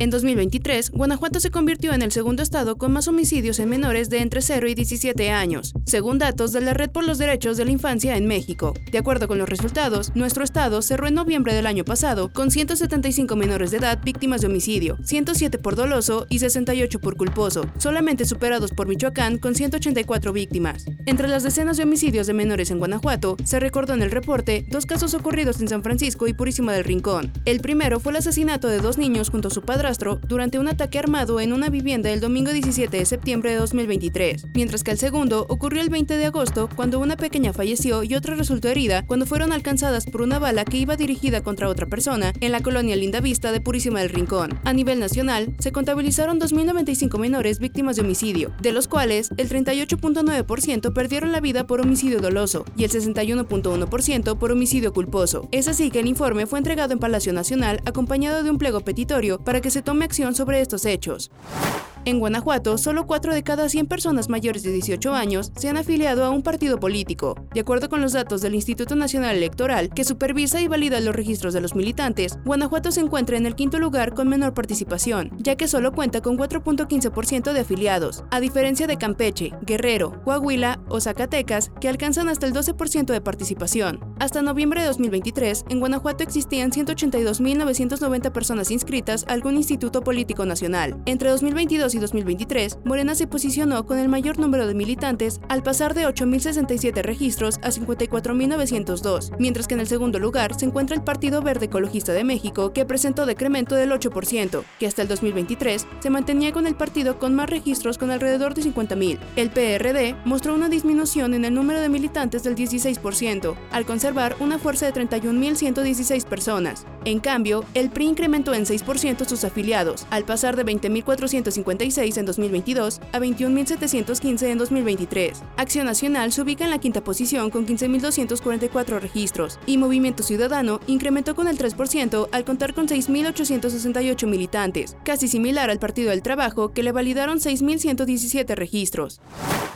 En 2023, Guanajuato se convirtió en el segundo estado con más homicidios en menores de entre 0 y 17 años, según datos de la Red por los Derechos de la Infancia en México. De acuerdo con los resultados, nuestro estado cerró en noviembre del año pasado con 175 menores de edad víctimas de homicidio, 107 por doloso y 68 por culposo, solamente superados por Michoacán con 184 víctimas. Entre las decenas de homicidios de menores en Guanajuato, se recordó en el reporte dos casos ocurridos en San Francisco y Purísima del Rincón. El primero fue el asesinato de dos niños junto a su padre durante un ataque armado en una vivienda el domingo 17 de septiembre de 2023, mientras que el segundo ocurrió el 20 de agosto cuando una pequeña falleció y otra resultó herida cuando fueron alcanzadas por una bala que iba dirigida contra otra persona en la colonia Linda Vista de Purísima del Rincón. A nivel nacional, se contabilizaron 2.095 menores víctimas de homicidio, de los cuales el 38.9% perdieron la vida por homicidio doloso y el 61.1% por homicidio culposo. Es así que el informe fue entregado en Palacio Nacional acompañado de un pliego petitorio para que se tome acción sobre estos hechos. En Guanajuato, solo 4 de cada 100 personas mayores de 18 años se han afiliado a un partido político. De acuerdo con los datos del Instituto Nacional Electoral, que supervisa y valida los registros de los militantes, Guanajuato se encuentra en el quinto lugar con menor participación, ya que solo cuenta con 4.15% de afiliados, a diferencia de Campeche, Guerrero, Coahuila o Zacatecas, que alcanzan hasta el 12% de participación. Hasta noviembre de 2023, en Guanajuato existían 182.990 personas inscritas a algún instituto político nacional. Entre 2022 y 2023, Morena se posicionó con el mayor número de militantes al pasar de 8.067 registros a 54.902, mientras que en el segundo lugar se encuentra el Partido Verde Ecologista de México, que presentó decremento del 8%, que hasta el 2023 se mantenía con el partido con más registros con alrededor de 50.000. El PRD mostró una disminución en el número de militantes del 16%, al conservar una fuerza de 31.116 personas. En cambio, el PRI incrementó en 6% sus afiliados, al pasar de 20.450 en 2022 a 21.715 en 2023. Acción Nacional se ubica en la quinta posición con 15.244 registros y Movimiento Ciudadano incrementó con el 3% al contar con 6.868 militantes, casi similar al Partido del Trabajo que le validaron 6.117 registros.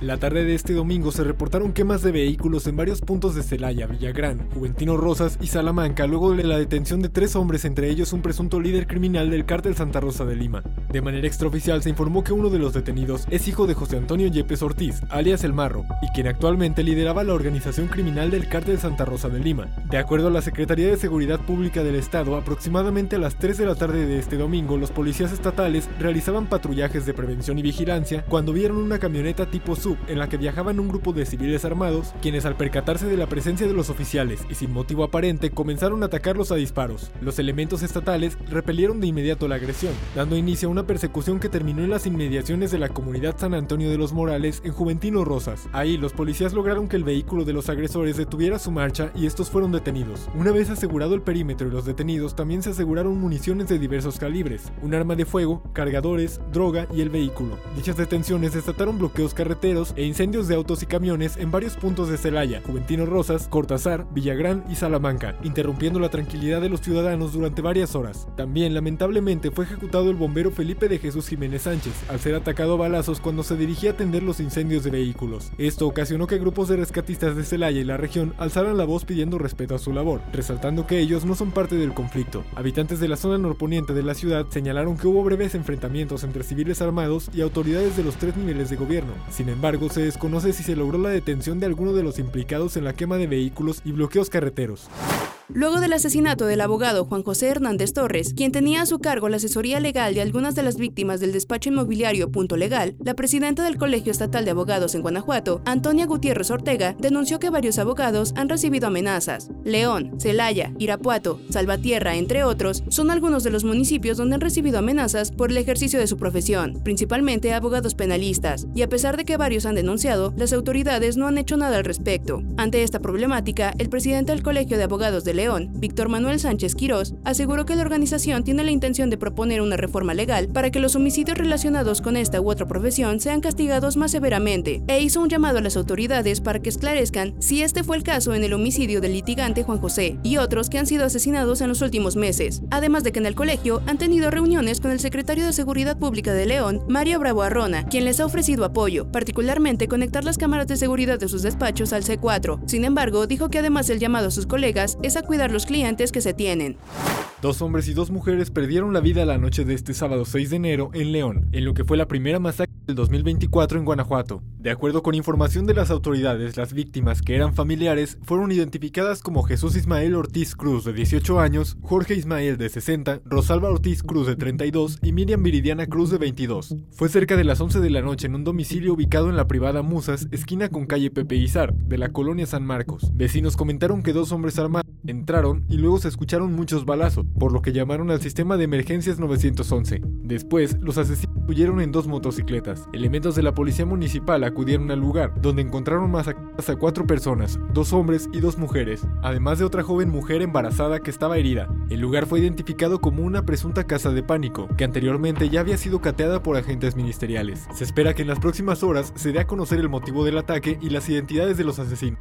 La tarde de este domingo se reportaron quemas de vehículos en varios puntos de Celaya, Villagrán, Juventino Rosas y Salamanca luego de la detención de tres hombres, entre ellos un presunto líder criminal del cártel Santa Rosa de Lima. De manera extraoficial se informó que uno de los detenidos es hijo de José Antonio Yepes Ortiz, alias El Marro, y quien actualmente lideraba la organización criminal del cártel Santa Rosa de Lima. De acuerdo a la Secretaría de Seguridad Pública del Estado, aproximadamente a las 3 de la tarde de este domingo, los policías estatales realizaban patrullajes de prevención y vigilancia cuando vieron una camioneta tipo SUV en la que viajaban un grupo de civiles armados, quienes al percatarse de la presencia de los oficiales y sin motivo aparente comenzaron a atacarlos a disparos. Los elementos estatales repelieron de inmediato la agresión, dando inicio a una persecución que terminó en las inmediaciones de la comunidad San Antonio de los Morales en Juventino Rosas. Ahí los policías lograron que el vehículo de los agresores detuviera su marcha y estos fueron detenidos. Una vez asegurado el perímetro y los detenidos, también se aseguraron municiones de diversos calibres, un arma de fuego, cargadores, droga y el vehículo. Dichas detenciones desataron bloqueos carreteros e incendios de autos y camiones en varios puntos de Celaya, Juventino Rosas, Cortázar, Villagrán y Salamanca, interrumpiendo la tranquilidad de los ciudadanos durante varias horas. También, lamentablemente, fue ejecutado el bombero Felipe de Jesús Jiménez Sánchez, al ser atacado a balazos cuando se dirigía a atender los incendios de vehículos. Esto ocasionó que grupos de rescatistas de Celaya y la región alzaran la voz pidiendo respeto a su labor, resaltando que ellos no son parte del conflicto. Habitantes de la zona norponiente de la ciudad señalaron que hubo breves enfrentamientos entre civiles armados y autoridades de los tres niveles de gobierno. Sin embargo, se desconoce si se logró la detención de alguno de los implicados en la quema de vehículos y bloqueos carreteros. Luego del asesinato del abogado Juan José Hernández Torres, quien tenía a su cargo la asesoría legal de algunas de las víctimas del despacho inmobiliario Punto Legal, la presidenta del Colegio Estatal de Abogados en Guanajuato, Antonia Gutiérrez Ortega, denunció que varios abogados han recibido amenazas. León, Celaya, Irapuato, Salvatierra, entre otros, son algunos de los municipios donde han recibido amenazas por el ejercicio de su profesión, principalmente abogados penalistas, y a pesar de que varios han denunciado, las autoridades no han hecho nada al respecto. Ante esta problemática, el presidente del Colegio de Abogados de León, Víctor Manuel Sánchez Quirós, aseguró que la organización tiene la intención de proponer una reforma legal para que los homicidios relacionados con esta u otra profesión sean castigados más severamente, e hizo un llamado a las autoridades para que esclarezcan si este fue el caso en el homicidio del litigante Juan José y otros que han sido asesinados en los últimos meses, además de que en el colegio han tenido reuniones con el secretario de Seguridad Pública de León, Mario Bravo Arrona, quien les ha ofrecido apoyo, particularmente conectar las cámaras de seguridad de sus despachos al C4. Sin embargo, dijo que además el llamado a sus colegas es a cuidar los clientes que se tienen. Dos hombres y dos mujeres perdieron la vida la noche de este sábado 6 de enero en León, en lo que fue la primera masacre del 2024 en Guanajuato. De acuerdo con información de las autoridades, las víctimas, que eran familiares, fueron identificadas como Jesús Ismael Ortiz Cruz, de 18 años, Jorge Ismael, de 60, Rosalba Ortiz Cruz, de 32 y Miriam Viridiana Cruz, de 22. Fue cerca de las 11 de la noche en un domicilio ubicado en la privada Musas, esquina con calle Pepe Izar, de la colonia San Marcos. Vecinos comentaron que dos hombres armados entraron y luego se escucharon muchos balazos, por lo que llamaron al sistema de emergencias 911. Después, los asesinos huyeron en dos motocicletas. Elementos de la policía municipal acudieron al lugar, donde encontraron masacradas a cuatro personas, dos hombres y dos mujeres, además de otra joven mujer embarazada que estaba herida. El lugar fue identificado como una presunta casa de pánico, que anteriormente ya había sido cateada por agentes ministeriales. Se espera que en las próximas horas se dé a conocer el motivo del ataque y las identidades de los asesinos.